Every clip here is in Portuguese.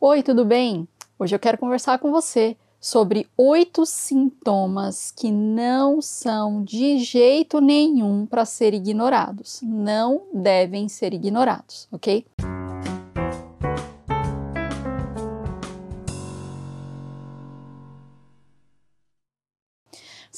Oi, tudo bem? Hoje eu quero conversar com você sobre oito sintomas que não são de jeito nenhum para ser ignorados. Não devem ser ignorados, ok?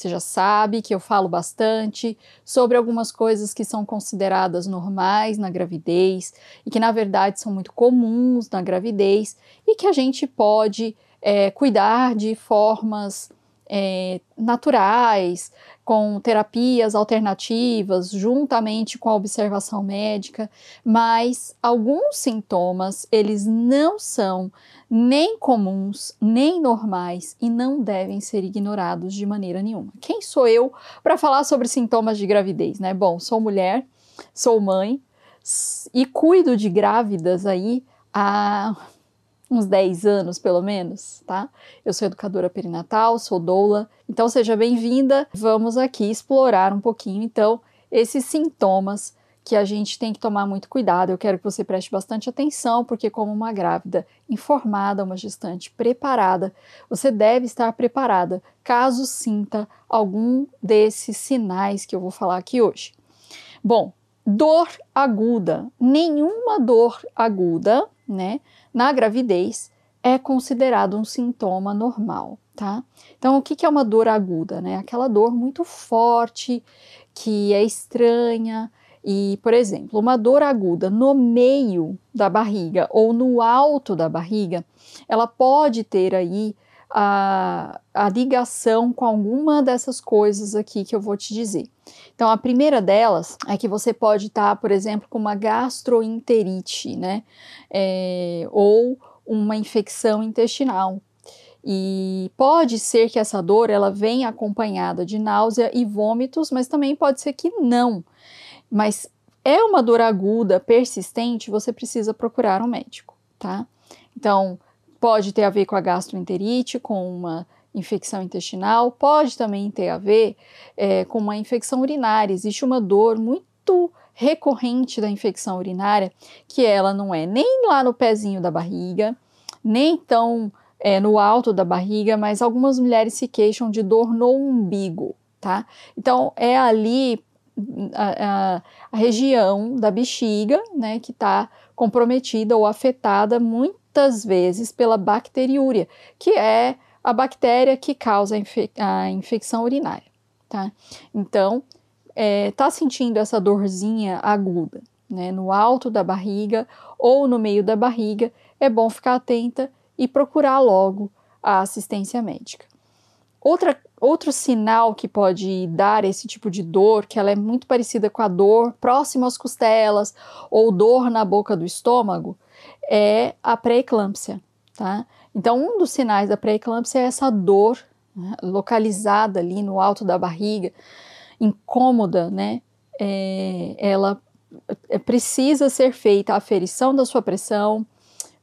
Você já sabe que eu falo bastante sobre algumas coisas que são consideradas normais na gravidez e que, na verdade, são muito comuns na gravidez e que a gente pode é, cuidar de formas é, naturais, com terapias alternativas, juntamente com a observação médica, mas alguns sintomas eles não são nem comuns, nem normais e não devem ser ignorados de maneira nenhuma. Quem sou eu para falar sobre sintomas de gravidez, né? Bom, sou mulher, sou mãe e cuido de grávidas aí há uns 10 anos, pelo menos, tá? Eu sou educadora perinatal, sou doula, então seja bem-vinda. Vamos aqui explorar um pouquinho, então, esses sintomas que a gente tem que tomar muito cuidado. Eu quero que você preste bastante atenção, porque, como uma grávida informada, uma gestante preparada, você deve estar preparada caso sinta algum desses sinais que eu vou falar aqui hoje. Bom, dor aguda. Nenhuma dor aguda, né? Na gravidez é considerado um sintoma normal, tá? Então, o que é uma dor aguda, né? Aquela dor muito forte, que é estranha, e, por exemplo, uma dor aguda no meio da barriga ou no alto da barriga, ela pode ter aí a, a ligação com alguma dessas coisas aqui que eu vou te dizer. Então, a primeira delas é que você pode estar, por exemplo, com uma gastroenterite, né? É, ou uma infecção intestinal. E pode ser que essa dor ela venha acompanhada de náusea e vômitos, mas também pode ser que não. Mas é uma dor aguda, persistente, você precisa procurar um médico, tá? Então, pode ter a ver com a gastroenterite, com uma infecção intestinal, pode também ter a ver é, com uma infecção urinária. Existe uma dor muito recorrente da infecção urinária que ela não é nem lá no pezinho da barriga, nem tão é, no alto da barriga, mas algumas mulheres se queixam de dor no umbigo, tá? Então é ali a, a, a região da bexiga, né, que está comprometida ou afetada muitas vezes pela bacteriúria, que é a bactéria que causa a, a infecção urinária, tá? Então, é, tá sentindo essa dorzinha aguda, né, no alto da barriga ou no meio da barriga, é bom ficar atenta e procurar logo a assistência médica. Outra, outro sinal que pode dar esse tipo de dor, que ela é muito parecida com a dor próxima às costelas ou dor na boca do estômago, é a pré-eclâmpsia, tá? Então, um dos sinais da pré-eclâmpsia é essa dor né, localizada ali no alto da barriga, incômoda, né? É, ela é, precisa ser feita a aferição da sua pressão,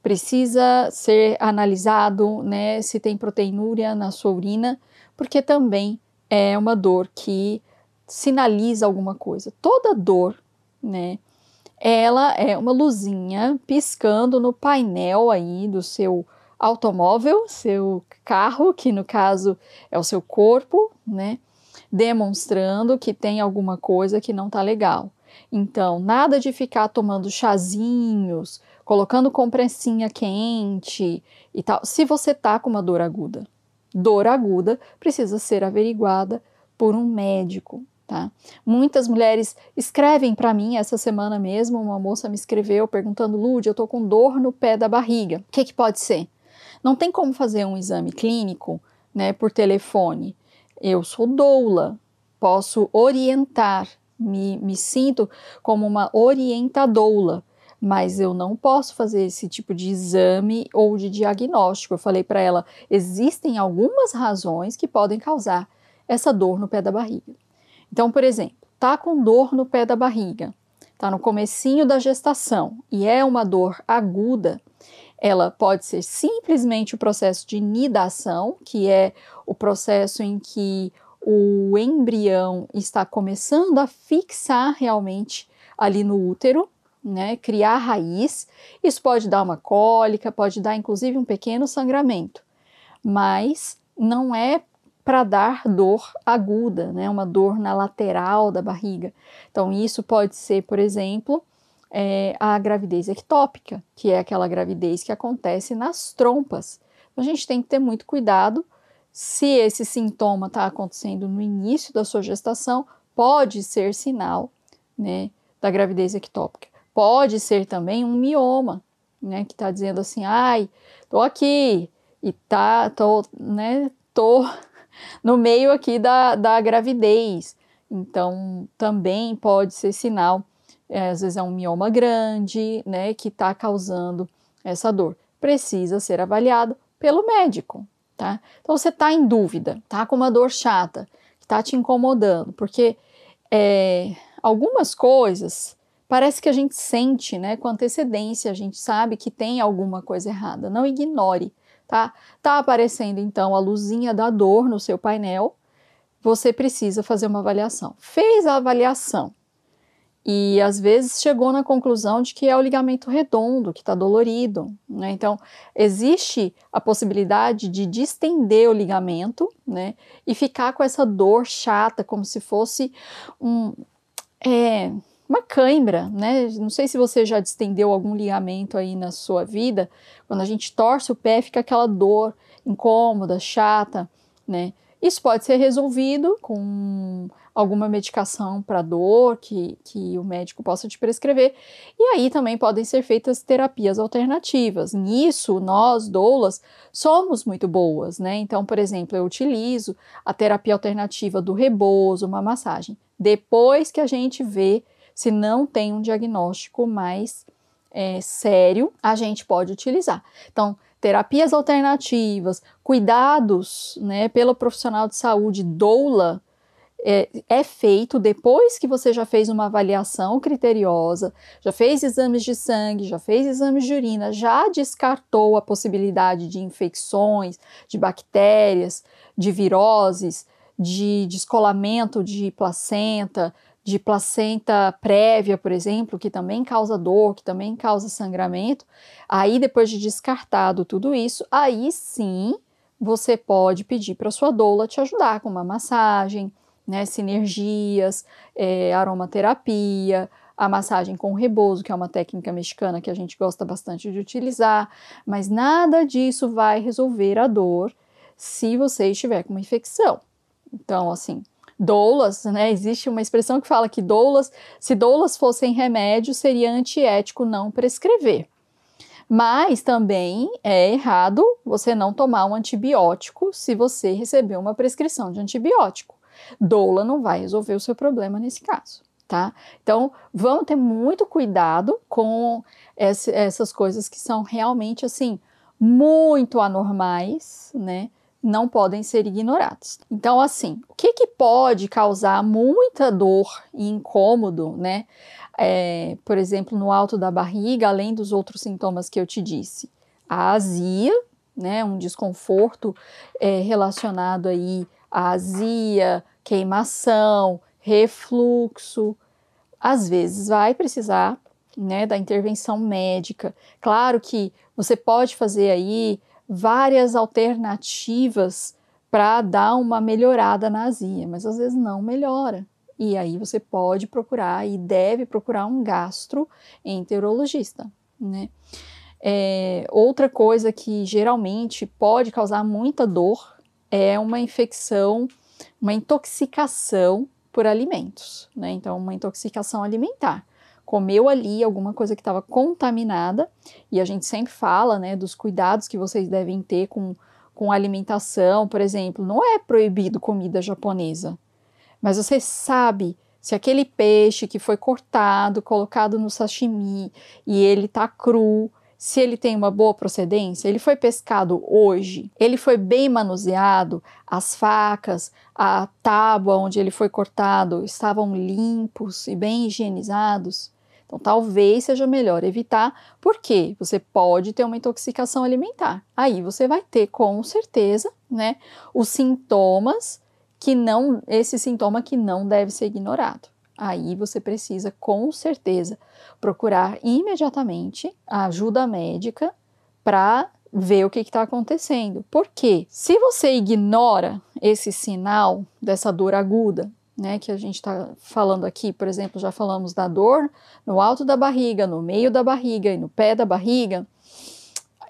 precisa ser analisado, né, se tem proteinúria na sua urina, porque também é uma dor que sinaliza alguma coisa. Toda dor, né, ela é uma luzinha piscando no painel aí do seu automóvel, seu carro, que no caso é o seu corpo, né? Demonstrando que tem alguma coisa que não tá legal. Então, nada de ficar tomando chazinhos, colocando compressinha quente e tal, se você tá com uma dor aguda. Dor aguda precisa ser averiguada por um médico, tá? Muitas mulheres escrevem para mim essa semana mesmo, uma moça me escreveu perguntando: "Lud, eu tô com dor no pé da barriga. O que que pode ser?" Não tem como fazer um exame clínico né, por telefone. Eu sou doula, posso orientar, me, me sinto como uma orientadoula, mas eu não posso fazer esse tipo de exame ou de diagnóstico. Eu falei para ela: existem algumas razões que podem causar essa dor no pé da barriga. Então, por exemplo, tá com dor no pé da barriga, tá no comecinho da gestação e é uma dor aguda, ela pode ser simplesmente o processo de nidação, que é o processo em que o embrião está começando a fixar realmente ali no útero, né, criar raiz, isso pode dar uma cólica, pode dar inclusive um pequeno sangramento, mas não é para dar dor aguda, né, uma dor na lateral da barriga. Então, isso pode ser, por exemplo, é, a gravidez ectópica, que é aquela gravidez que acontece nas trompas. Então, a gente tem que ter muito cuidado se esse sintoma está acontecendo no início da sua gestação, pode ser sinal né, da gravidez ectópica. Pode ser também um mioma, né, que está dizendo assim, ai, tô aqui e tá, tô, né, tô no meio aqui da, da gravidez. Então, também pode ser sinal, é, às vezes é um mioma grande, né, que está causando essa dor. Precisa ser avaliado pelo médico, tá? Então, você está em dúvida, tá com uma dor chata, que está te incomodando, porque é, algumas coisas parece que a gente sente, né, com antecedência, a gente sabe que tem alguma coisa errada. Não ignore, tá? Tá aparecendo então a luzinha da dor no seu painel, você precisa fazer uma avaliação. Fez a avaliação e às vezes chegou na conclusão de que é o ligamento redondo que está dolorido. Né? Então, existe a possibilidade de distender o ligamento né? e ficar com essa dor chata, como se fosse um, é, uma cãibra, né? Não sei se você já distendeu algum ligamento aí na sua vida. Quando a gente torce o pé, fica aquela dor incômoda, chata, né? Isso pode ser resolvido com alguma medicação para dor que, que o médico possa te prescrever. E aí também podem ser feitas terapias alternativas. Nisso, nós, doulas, somos muito boas, né? Então, por exemplo, eu utilizo a terapia alternativa do rebozo, uma massagem. Depois que a gente vê se não tem um diagnóstico mais é, sério, a gente pode utilizar. Então, terapias alternativas, cuidados né, pelo profissional de saúde, doula, é, é, feito depois que você já fez uma avaliação criteriosa, já fez exames de sangue, já fez exames de urina, já descartou a possibilidade de infecções, de bactérias, de viroses, de descolamento de placenta, de placenta prévia, por exemplo, que também causa dor, que também causa sangramento, aí depois de descartado tudo isso, aí sim você pode pedir para sua doula te ajudar com uma massagem, né, sinergias, é, aromaterapia, a massagem com rebozo, que é uma técnica mexicana que a gente gosta bastante de utilizar, mas nada disso vai resolver a dor se você estiver com uma infecção. Então, assim, doulas, né? Existe uma expressão que fala que doulas, se doulas fossem remédio, seria antiético não prescrever. Mas também é errado você não tomar um antibiótico se você receber uma prescrição de antibiótico. Doula não vai resolver o seu problema nesse caso, tá? Então, vamos ter muito cuidado com essas coisas que são realmente assim muito anormais, né? Não podem ser ignorados. Então, assim, o que, que pode causar muita dor e incômodo, né? É, por exemplo, no alto da barriga, além dos outros sintomas que eu te disse, a azia, né? Um desconforto é, relacionado aí à azia, queimação, refluxo. Às vezes vai precisar, né, da intervenção médica. Claro que você pode fazer aí várias alternativas para dar uma melhorada na azia, mas às vezes não melhora. E aí você pode procurar e deve procurar um gastroenterologista, né? É, outra coisa que geralmente pode causar muita dor é uma infecção, uma intoxicação por alimentos, né? Então, uma intoxicação alimentar comeu ali alguma coisa que estava contaminada, e a gente sempre fala, né, dos cuidados que vocês devem ter com, com alimentação, por exemplo, não é proibido comida japonesa, mas você sabe se aquele peixe que foi cortado, colocado no sashimi e ele tá cru, se ele tem uma boa procedência, ele foi pescado hoje, ele foi bem manuseado, as facas, a tábua onde ele foi cortado estavam limpos e bem higienizados. Então, talvez seja melhor evitar, porque você pode ter uma intoxicação alimentar. Aí você vai ter, com certeza, né, os sintomas que não, esse sintoma que não deve ser ignorado. aí você precisa com certeza procurar imediatamente a ajuda médica para ver o que está acontecendo. Porque se você ignora esse sinal dessa dor aguda, né, que a gente está falando aqui, por exemplo, já falamos da dor no alto da barriga, no meio da barriga e no pé da barriga,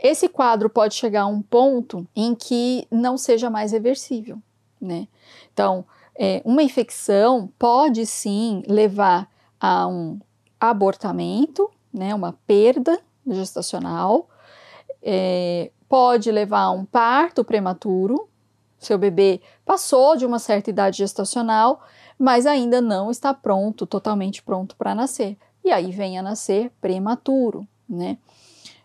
esse quadro pode chegar a um ponto em que não seja mais reversível, né? Então, é, uma infecção pode sim levar a um abortamento, né, uma perda gestacional, é, pode levar a um parto prematuro. Seu bebê passou de uma certa idade gestacional, mas ainda não está pronto, totalmente pronto para nascer. E aí vem a nascer prematuro, né?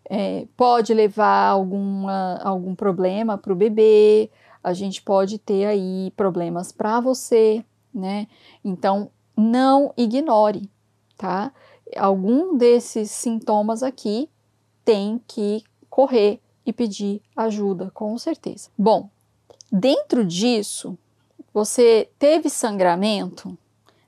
É, pode levar alguma, algum problema para o bebê, a gente pode ter aí problemas para você, né? Então, não ignore, tá? Algum desses sintomas aqui tem que correr e pedir ajuda, com certeza. Bom, dentro disso, você teve sangramento?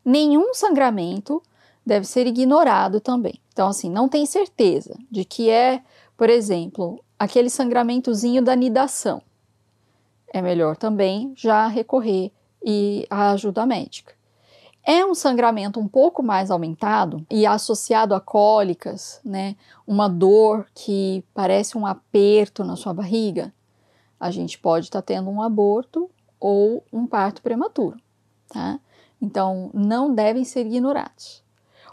Nenhum sangramento deve ser ignorado também. Então, assim, não tem certeza de que é, por exemplo, aquele sangramentozinho da nidação é melhor também já recorrer e à ajuda médica. É um sangramento um pouco mais aumentado e associado a cólicas, né? Uma dor que parece um aperto na sua barriga. A gente pode estar tá tendo um aborto ou um parto prematuro, tá? Então, não devem ser ignorados.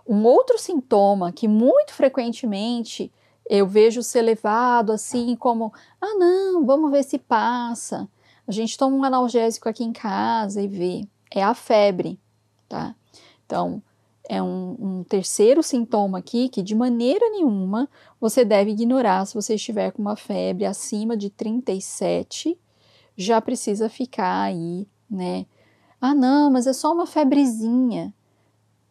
Um outro sintoma que muito frequentemente eu vejo ser levado assim como: ah, não, vamos ver se passa. A gente toma um analgésico aqui em casa e vê. É a febre, tá? Então, é um, um, terceiro sintoma aqui que de maneira nenhuma você deve ignorar se você estiver com uma febre acima de 37, já precisa ficar aí, né? Ah, não, mas é só uma febrezinha.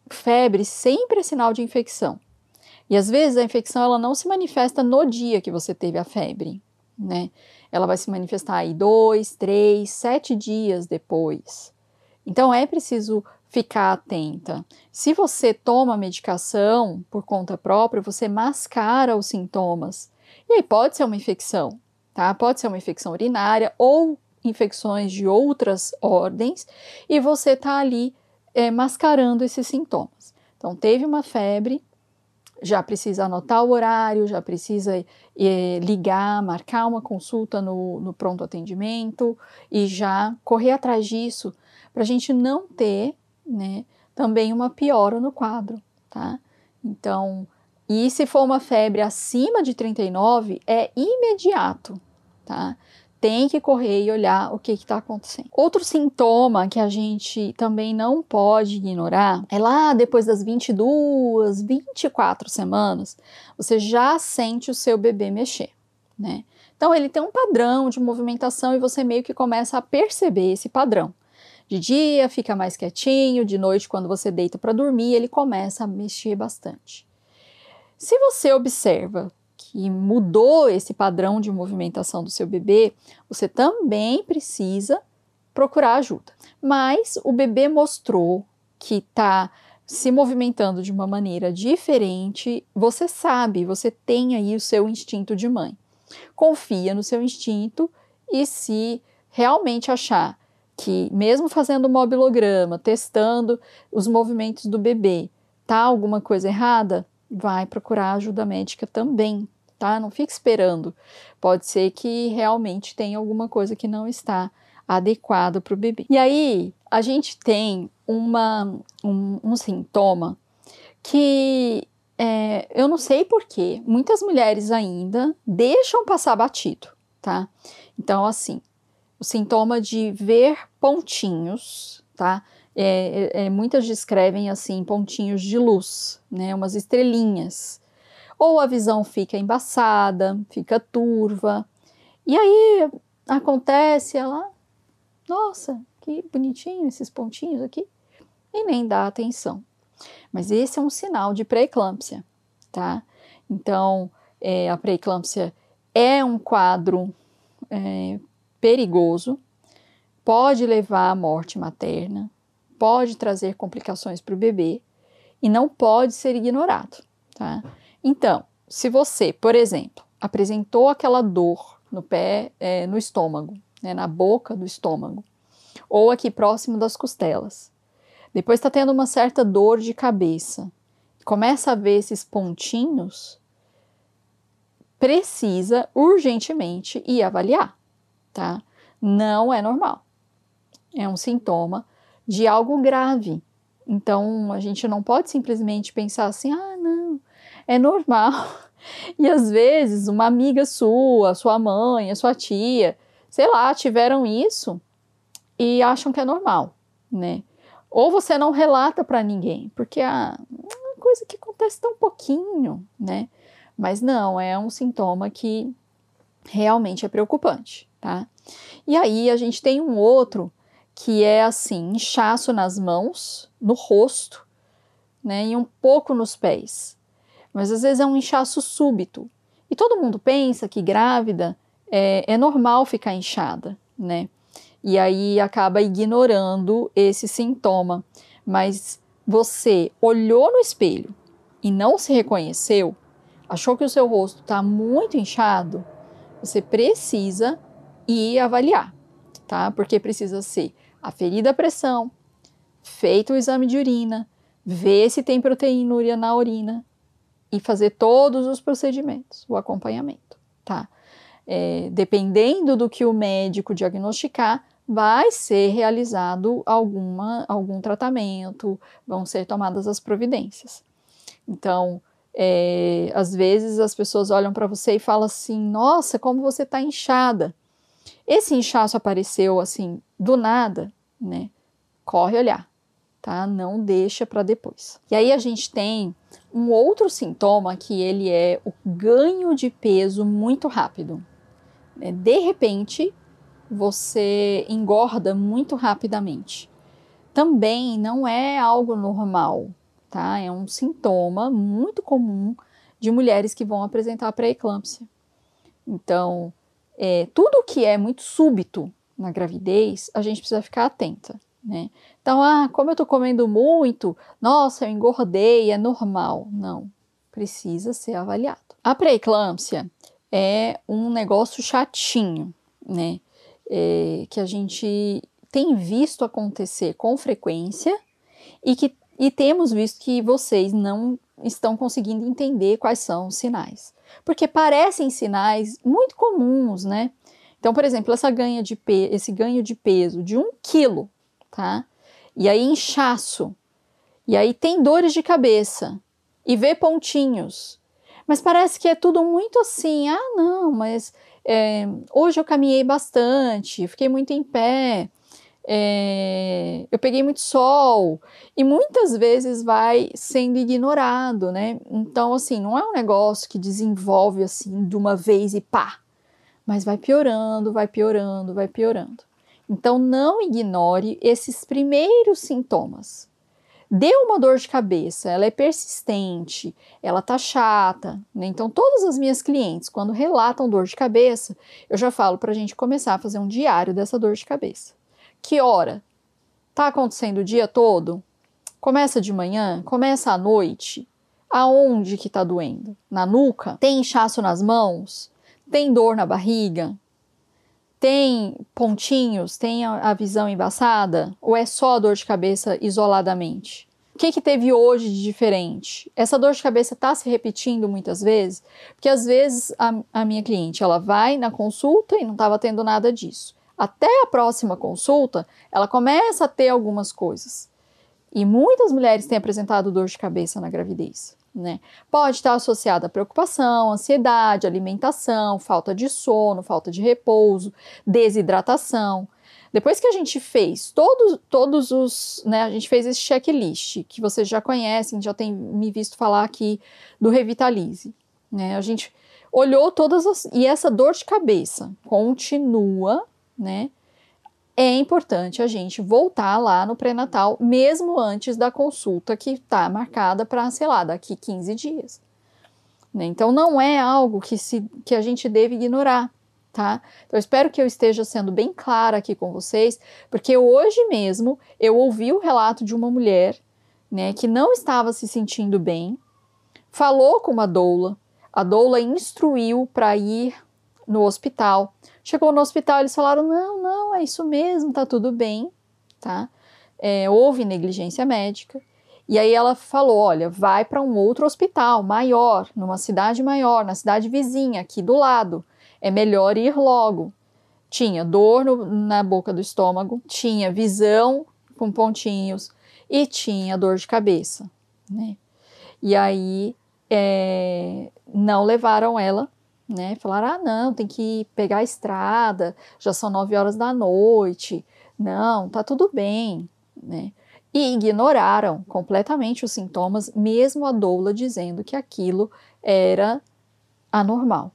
Febre sempre é sinal de infecção. E às vezes a infecção ela não se manifesta no dia que você teve a febre, né? ela vai se manifestar aí dois, três, sete dias depois. Então é preciso ficar atenta. Se você toma medicação por conta própria, você mascara os sintomas. E aí pode ser uma infecção, tá? Pode ser uma infecção urinária ou infecções de outras ordens, e você tá ali é, mascarando esses sintomas. Então, teve uma febre, já precisa anotar o horário, já precisa é, ligar, marcar uma consulta no, no pronto atendimento e já correr atrás disso para a gente não ter né, também uma piora no quadro, tá? Então, e se for uma febre acima de 39, é imediato, tá? tem que correr e olhar o que está acontecendo. Outro sintoma que a gente também não pode ignorar é lá depois das 22, 24 semanas, você já sente o seu bebê mexer, né? Então ele tem um padrão de movimentação e você meio que começa a perceber esse padrão. De dia fica mais quietinho, de noite, quando você deita para dormir, ele começa a mexer bastante. Se você observa que mudou esse padrão de movimentação do seu bebê, você também precisa procurar ajuda. Mas o bebê mostrou que está se movimentando de uma maneira diferente, você sabe, você tem aí o seu instinto de mãe. Confia no seu instinto e se realmente achar que, mesmo fazendo o mobilograma, testando os movimentos do bebê, tá alguma coisa errada, vai procurar ajuda médica também, tá? Não fique esperando. Pode ser que realmente tenha alguma coisa que não está adequado para o bebê. E aí, a gente tem uma, um, um sintoma que é, eu não sei porquê, muitas mulheres ainda deixam passar batido, tá? Então, assim, o sintoma de ver pontinhos, tá? É, é, muitas descrevem assim pontinhos de luz, né? Umas estrelinhas ou a visão fica embaçada, fica turva. E aí acontece ela, nossa, que bonitinho esses pontinhos aqui, e nem dá atenção. Mas esse é um sinal de pré-eclâmpsia, tá? Então, é, a pré-eclâmpsia é um quadro é, perigoso, pode levar à morte materna, pode trazer complicações para o bebê e não pode ser ignorado, tá? Então, se você, por exemplo, apresentou aquela dor no pé, é, no estômago, né, na boca do estômago, ou aqui próximo das costelas, depois está tendo uma certa dor de cabeça, começa a ver esses pontinhos, precisa urgentemente ir avaliar, tá? Não é normal. É um sintoma de algo grave. Então a gente não pode simplesmente pensar assim: ah, não, é normal. E às vezes uma amiga sua, sua mãe, a sua tia, sei lá, tiveram isso e acham que é normal, né? Ou você não relata para ninguém, porque ah, é uma coisa que acontece tão pouquinho, né? Mas não, é um sintoma que realmente é preocupante, tá? E aí a gente tem um outro que é assim, inchaço nas mãos, no rosto, né, e um pouco nos pés. Mas às vezes é um inchaço súbito. E todo mundo pensa que grávida é, é normal ficar inchada, né? E aí acaba ignorando esse sintoma. Mas você olhou no espelho e não se reconheceu, achou que o seu rosto está muito inchado, você precisa ir avaliar, tá? Porque precisa ser aferida a pressão, feito o exame de urina, ver se tem proteinúria na urina e fazer todos os procedimentos, o acompanhamento, tá? É, dependendo do que o médico diagnosticar, vai ser realizado alguma, algum tratamento, vão ser tomadas as providências. Então, é, às vezes as pessoas olham para você e falam assim: Nossa, como você está inchada. Esse inchaço apareceu assim do nada, né? Corre olhar, tá? Não deixa para depois. E aí a gente tem um outro sintoma que ele é o ganho de peso muito rápido. Né? De repente, você engorda muito rapidamente. Também não é algo normal, tá? É um sintoma muito comum de mulheres que vão apresentar pré-eclâmpsia. Então, é, tudo que é muito súbito na gravidez, a gente precisa ficar atenta, né? Então, ah, como eu tô comendo muito, nossa, eu engordei, é normal. Não, precisa ser avaliado. A pré-eclâmpsia é um negócio chatinho, né? É, que a gente tem visto acontecer com frequência e que e temos visto que vocês não estão conseguindo entender quais são os sinais. Porque parecem sinais muito comuns, né? Então, por exemplo, essa ganha de esse ganho de peso de um quilo, tá? E aí inchaço, e aí tem dores de cabeça, e vê pontinhos. Mas parece que é tudo muito assim, ah, não, mas é, hoje eu caminhei bastante, fiquei muito em pé, é, eu peguei muito sol e muitas vezes vai sendo ignorado, né? Então, assim, não é um negócio que desenvolve assim de uma vez e pá, mas vai piorando, vai piorando, vai piorando. Então, não ignore esses primeiros sintomas. Deu uma dor de cabeça, ela é persistente, ela tá chata, né? Então, todas as minhas clientes, quando relatam dor de cabeça, eu já falo para a gente começar a fazer um diário dessa dor de cabeça. Que hora? Tá acontecendo o dia todo? Começa de manhã? Começa à noite? Aonde que tá doendo? Na nuca? Tem inchaço nas mãos? Tem dor na barriga? Tem pontinhos? Tem a visão embaçada? Ou é só dor de cabeça isoladamente? O que, que teve hoje de diferente? Essa dor de cabeça está se repetindo muitas vezes? Porque às vezes a, a minha cliente ela vai na consulta e não estava tendo nada disso até a próxima consulta, ela começa a ter algumas coisas. E muitas mulheres têm apresentado dor de cabeça na gravidez. Né? Pode estar associada a preocupação, ansiedade, alimentação, falta de sono, falta de repouso, desidratação. Depois que a gente fez todos, todos os, né, a gente fez esse checklist que vocês já conhecem, já tem me visto falar aqui do Revitalize, né? A gente olhou todas as e essa dor de cabeça continua né? É importante a gente voltar lá no pré-natal, mesmo antes da consulta que está marcada para, sei lá, daqui 15 dias. Né? Então, não é algo que, se, que a gente deve ignorar. tá? Então, espero que eu esteja sendo bem clara aqui com vocês, porque hoje mesmo eu ouvi o relato de uma mulher, né, que não estava se sentindo bem, falou com uma doula, a doula instruiu para ir no hospital. Chegou no hospital, eles falaram: não, não, é isso mesmo, tá tudo bem, tá? É, houve negligência médica. E aí ela falou: olha, vai para um outro hospital maior, numa cidade maior, na cidade vizinha, aqui do lado. É melhor ir logo. Tinha dor no, na boca do estômago, tinha visão com pontinhos e tinha dor de cabeça, né? E aí é, não levaram ela, né? Falaram: ah, não, tem que pegar a estrada, já são nove horas da noite, não, tá tudo bem, né? E ignoraram completamente os sintomas, mesmo a doula dizendo que aquilo era anormal.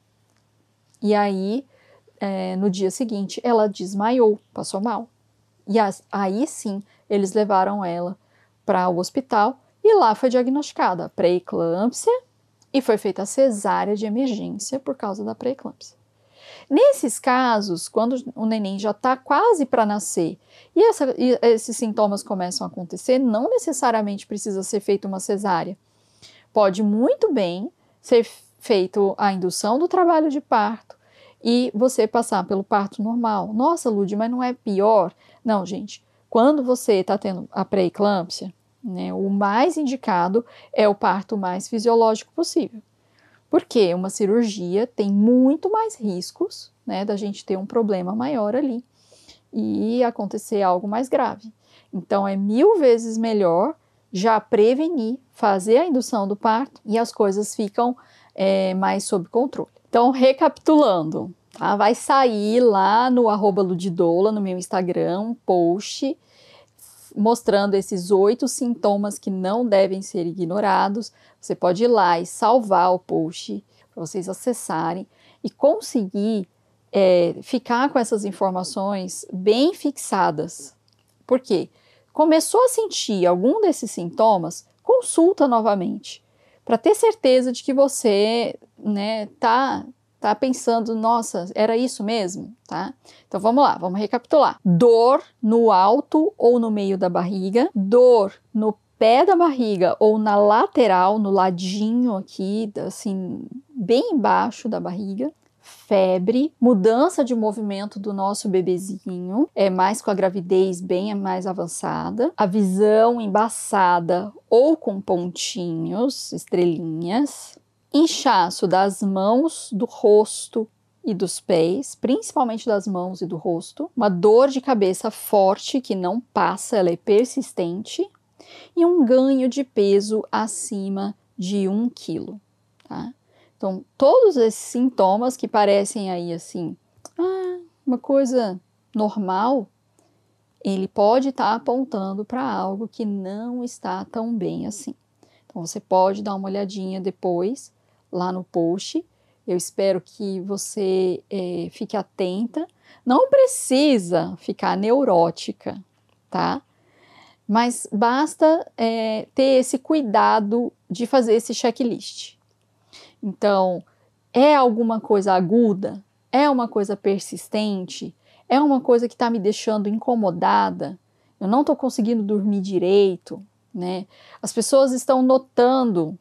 E aí, é, no dia seguinte, ela desmaiou, passou mal. E as, aí sim, eles levaram ela para o hospital e lá foi diagnosticada pré-eclâmpsia e foi feita a cesárea de emergência por causa da pré-eclâmpsia. Nesses casos, quando o neném já está quase para nascer e, essa, e, esses sintomas começam a acontecer, não necessariamente precisa ser feita uma cesárea. Pode muito bem ser feito a indução do trabalho de parto e você passar pelo parto normal. Nossa, Lud, mas não é pior? Não, gente. Quando você está tendo a pré-eclâmpsia, né, o mais indicado é o parto mais fisiológico possível. Porque uma cirurgia tem muito mais riscos né, da gente ter um problema maior ali e acontecer algo mais grave. Então é mil vezes melhor já prevenir, fazer a indução do parto e as coisas ficam é, mais sob controle. Então, recapitulando, tá? vai sair lá no arroba Ludidola, no meu Instagram, post mostrando esses oito sintomas que não devem ser ignorados. Você pode ir lá e salvar o post para vocês acessarem e conseguir é, ficar com essas informações bem fixadas. Por quê? Começou a sentir algum desses sintomas, consulta novamente para ter certeza de que você, né, tá tá pensando, nossa, era isso mesmo, tá? Então vamos lá, vamos recapitular. Dor no alto ou no meio da barriga, dor no pé da barriga ou na lateral, no ladinho aqui, assim, bem embaixo da barriga, febre, mudança de movimento do nosso bebezinho, é mais com a gravidez bem mais avançada, a visão embaçada ou com pontinhos, estrelinhas, inchaço das mãos, do rosto e dos pés, principalmente das mãos e do rosto, uma dor de cabeça forte que não passa, ela é persistente, e um ganho de peso acima de um quilo. Tá? Então, todos esses sintomas que parecem aí assim, ah, uma coisa normal, ele pode estar tá apontando para algo que não está tão bem assim. Então, você pode dar uma olhadinha depois lá no post. Eu espero que você é, fique atenta. Não precisa ficar neurótica, tá? Mas basta é, ter esse cuidado de fazer esse checklist. Então, é alguma coisa aguda? É uma coisa persistente? É uma coisa que está me deixando incomodada? Eu não estou conseguindo dormir direito, né? As pessoas estão notando,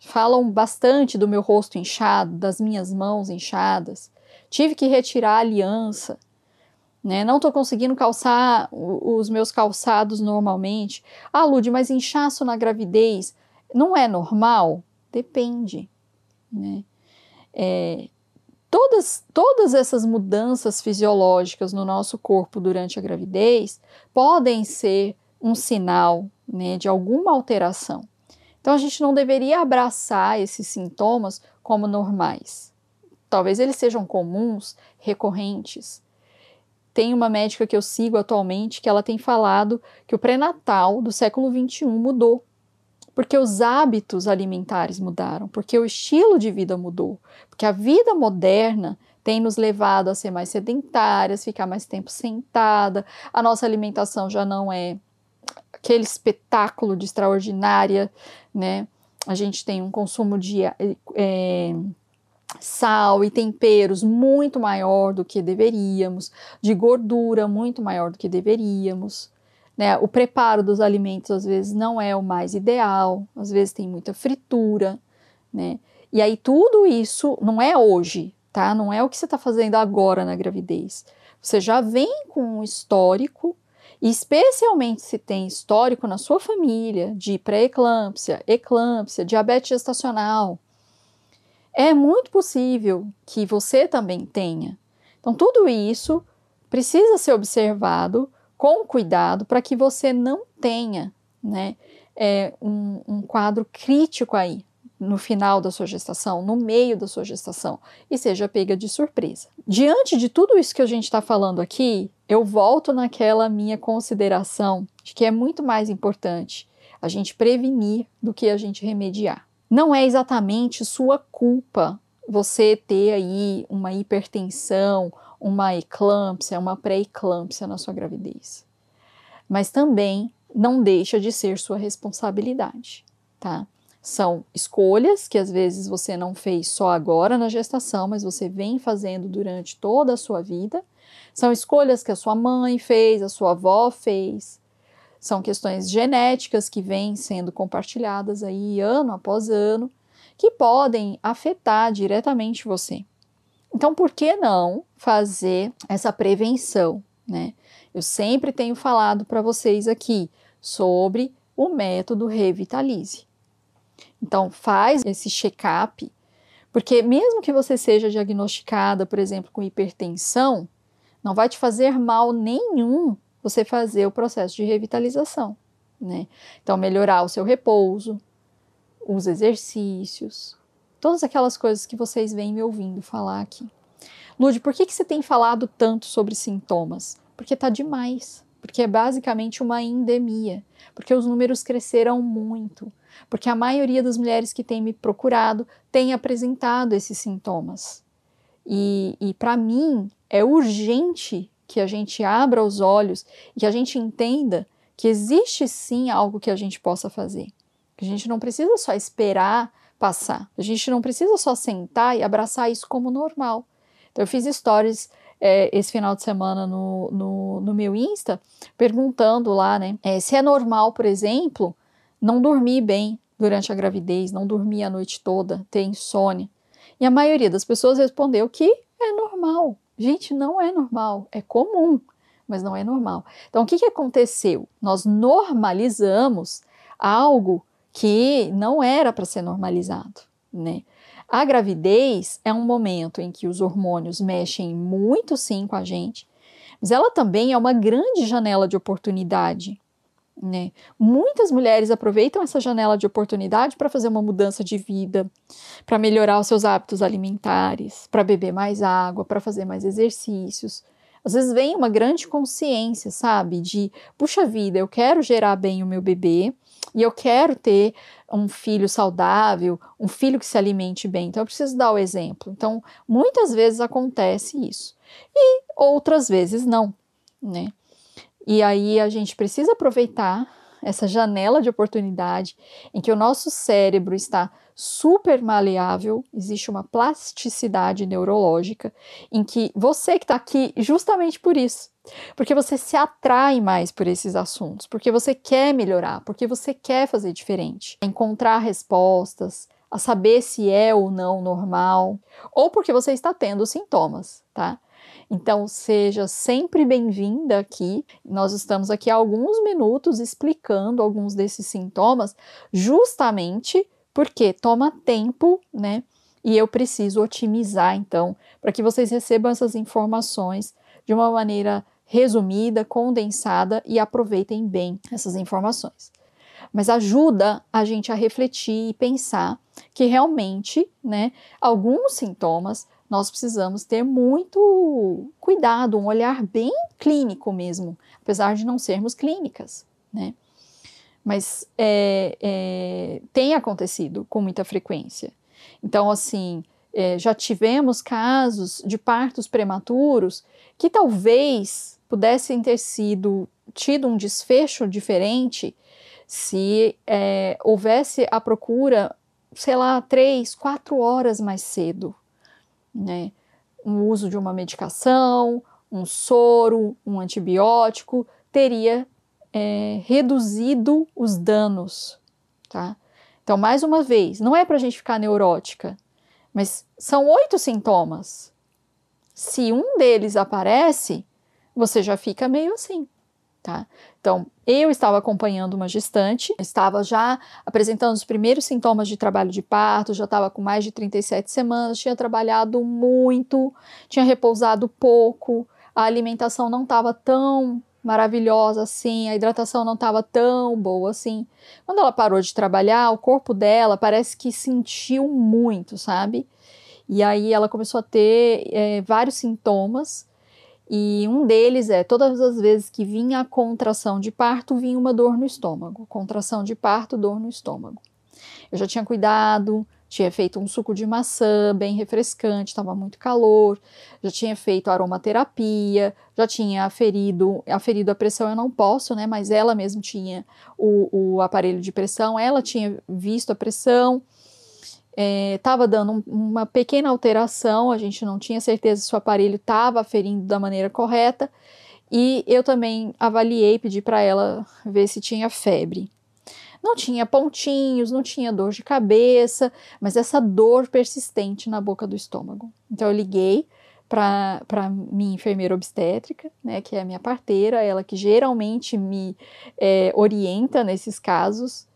falam bastante do meu rosto inchado, das minhas mãos inchadas. Tive que retirar a aliança, né? Não estou conseguindo calçar os meus calçados normalmente. Ah, Lud, mas inchaço na gravidez não é normal? Depende. Né? É, todas, todas essas mudanças fisiológicas no nosso corpo durante a gravidez podem ser um sinal né, de alguma alteração. Então a gente não deveria abraçar esses sintomas como normais. Talvez eles sejam comuns, recorrentes. Tem uma médica que eu sigo atualmente que ela tem falado que o pré-natal do século XXI mudou porque os hábitos alimentares mudaram, porque o estilo de vida mudou, porque a vida moderna tem nos levado a ser mais sedentárias, ficar mais tempo sentada, a nossa alimentação já não é aquele espetáculo de extraordinária, né? A gente tem um consumo de é, sal e temperos muito maior do que deveríamos, de gordura muito maior do que deveríamos. Né? O preparo dos alimentos às vezes não é o mais ideal, às vezes tem muita fritura, né? E aí tudo isso não é hoje, tá? Não é o que você está fazendo agora na gravidez. Você já vem com um histórico, especialmente se tem histórico na sua família de pré-eclâmpsia, eclâmpsia, diabetes gestacional. É muito possível que você também tenha. Então, tudo isso precisa ser observado com cuidado para que você não tenha né, é, um, um quadro crítico aí no final da sua gestação, no meio da sua gestação, e seja pega de surpresa. Diante de tudo isso que a gente está falando aqui, eu volto naquela minha consideração de que é muito mais importante a gente prevenir do que a gente remediar. Não é exatamente sua culpa você ter aí uma hipertensão, uma eclâmpsia, uma pré-eclâmpsia na sua gravidez. Mas também não deixa de ser sua responsabilidade, tá? São escolhas que às vezes você não fez só agora na gestação, mas você vem fazendo durante toda a sua vida. São escolhas que a sua mãe fez, a sua avó fez. São questões genéticas que vêm sendo compartilhadas aí ano após ano, que podem afetar diretamente você. Então, por que não fazer essa prevenção, né? Eu sempre tenho falado para vocês aqui sobre o método Revitalize. Então, faz esse check-up, porque mesmo que você seja diagnosticada, por exemplo, com hipertensão, não vai te fazer mal nenhum você fazer o processo de revitalização, né? Então, melhorar o seu repouso, os exercícios, todas aquelas coisas que vocês vêm me ouvindo falar aqui. Lude, por que, que você tem falado tanto sobre sintomas? Porque tá demais. Porque é basicamente uma endemia. Porque os números cresceram muito porque a maioria das mulheres que tem me procurado tem apresentado esses sintomas. E, e para mim é urgente que a gente abra os olhos e que a gente entenda que existe sim algo que a gente possa fazer. Que a gente não precisa só esperar passar. A gente não precisa só sentar e abraçar isso como normal. Então, eu fiz stories é, esse final de semana no, no, no, meu Insta, perguntando lá, né, é, se é normal, por exemplo, não dormir bem durante a gravidez, não dormir a noite toda, ter insônia. E a maioria das pessoas respondeu que é normal. Gente, não é normal, é comum, mas não é normal. Então, o que, que aconteceu? Nós normalizamos algo que não era para ser normalizado, né? A gravidez é um momento em que os hormônios mexem muito sim com a gente, mas ela também é uma grande janela de oportunidade né? Muitas mulheres aproveitam essa janela de oportunidade para fazer uma mudança de vida, para melhorar os seus hábitos alimentares, para beber mais água, para fazer mais exercícios. Às vezes vem uma grande consciência, sabe? De, puxa vida, eu quero gerar bem o meu bebê e eu quero ter um filho saudável, um filho que se alimente bem. Então eu preciso dar o exemplo. Então, muitas vezes acontece isso. E outras vezes não, né? E aí a gente precisa aproveitar essa janela de oportunidade em que o nosso cérebro está super maleável, existe uma plasticidade neurológica em que você que está aqui justamente por isso, porque você se atrai mais por esses assuntos, porque você quer melhorar, porque você quer fazer diferente, encontrar respostas, a saber se é ou não normal, ou porque você está tendo sintomas, tá? Então, seja sempre bem-vinda aqui. Nós estamos aqui há alguns minutos explicando alguns desses sintomas, justamente porque toma tempo, né? E eu preciso otimizar, então, para que vocês recebam essas informações de uma maneira resumida, condensada e aproveitem bem essas informações. Mas ajuda a gente a refletir e pensar que realmente, né, alguns sintomas nós precisamos ter muito cuidado, um olhar bem clínico mesmo, apesar de não sermos clínicas, né? Mas é, é, tem acontecido com muita frequência. Então, assim, é, já tivemos casos de partos prematuros que talvez pudessem ter sido tido um desfecho diferente se é, houvesse a procura, sei lá, três, quatro horas mais cedo né? Um uso de uma medicação, um soro, um antibiótico, teria é, reduzido os danos, tá? Então, mais uma vez, não é para a gente ficar neurótica, mas são oito sintomas. Se um deles aparece, você já fica meio assim, tá? Então, eu estava acompanhando uma gestante, estava já apresentando os primeiros sintomas de trabalho de parto, já estava com mais de 37 semanas, tinha trabalhado muito, tinha repousado pouco, a alimentação não estava tão maravilhosa assim, a hidratação não estava tão boa assim. Quando ela parou de trabalhar, o corpo dela parece que sentiu muito, sabe? E aí ela começou a ter é, vários sintomas e um deles é todas as vezes que vinha a contração de parto, vinha uma dor no estômago. Contração de parto, dor no estômago. Eu já tinha cuidado, tinha feito um suco de maçã bem refrescante, estava muito calor, já tinha feito aromaterapia, já tinha aferido, aferido a pressão, eu não posso, né? Mas ela mesmo tinha o, o aparelho de pressão, ela tinha visto a pressão, estava é, dando um, uma pequena alteração, a gente não tinha certeza se o aparelho estava aferindo da maneira correta, e eu também avaliei, pedi para ela ver se tinha febre. Não tinha pontinhos, não tinha dor de cabeça, mas essa dor persistente na boca do estômago. Então eu liguei para minha enfermeira obstétrica, né, que é a minha parteira, ela que geralmente me é, orienta nesses casos.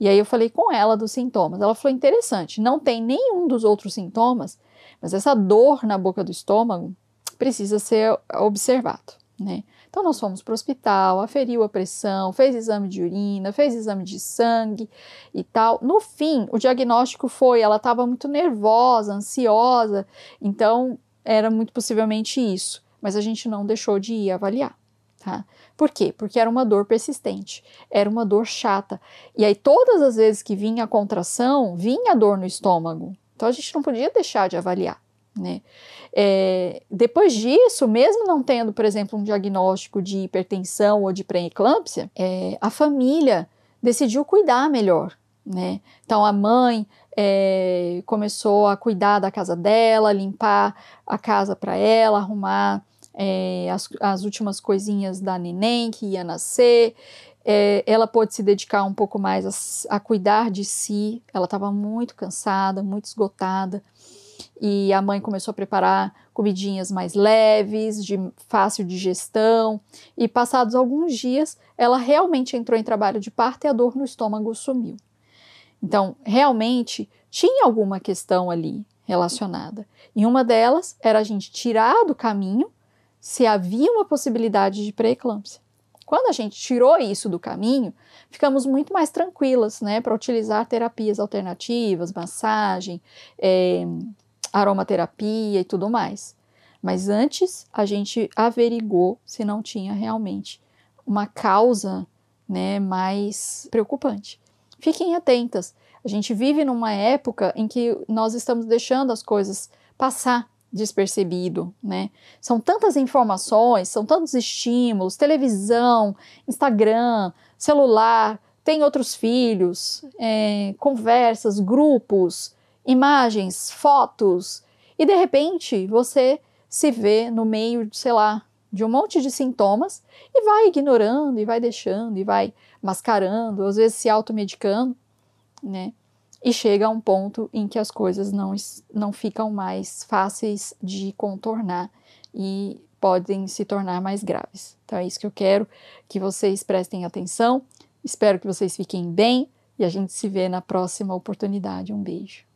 E aí eu falei com ela dos sintomas. Ela falou: interessante, não tem nenhum dos outros sintomas, mas essa dor na boca do estômago precisa ser observado, né? Então nós fomos para o hospital, aferiu a pressão, fez exame de urina, fez exame de sangue e tal. No fim, o diagnóstico foi, ela estava muito nervosa, ansiosa, então era muito possivelmente isso. Mas a gente não deixou de ir avaliar, tá? Por quê? Porque era uma dor persistente, era uma dor chata. E aí todas as vezes que vinha a contração, vinha a dor no estômago. Então a gente não podia deixar de avaliar. Né? É, depois disso, mesmo não tendo, por exemplo, um diagnóstico de hipertensão ou de pré-eclâmpsia, é, a família decidiu cuidar melhor. Né? Então a mãe é, começou a cuidar da casa dela, limpar a casa para ela, arrumar é, as, as, últimas coisinhas da neném que ia nascer. É, ela pôde se dedicar um pouco mais a, a cuidar de si. Ela estava muito cansada, muito esgotada e a mãe começou a preparar comidinhas mais leves, de fácil digestão, e passados alguns dias ela realmente entrou em trabalho de parto e a dor no estômago sumiu. Então, realmente tinha alguma questão ali relacionada. E uma delas era a gente tirar do caminho se havia uma possibilidade de pré-eclâmpsia. Quando a gente tirou isso do caminho, ficamos muito mais tranquilas, né, para utilizar terapias alternativas, massagem, é, aromaterapia e tudo mais. Mas antes a gente averigou se não tinha realmente uma causa né, mais preocupante. Fiquem atentas. A gente vive numa época em que nós estamos deixando as coisas passar despercebido, né? São tantas informações, são tantos estímulos, televisão, Instagram, celular, tem outros filhos, é, conversas, grupos, imagens, fotos, e de repente você se vê no meio, sei lá, de um monte de sintomas e vai ignorando e vai deixando e vai mascarando, às vezes se automedicando, né? E chega a um ponto em que as coisas não, não ficam mais fáceis de contornar e podem se tornar mais graves. Então é isso que eu quero que vocês prestem atenção. Espero que vocês fiquem bem e a gente se vê na próxima oportunidade. Um beijo.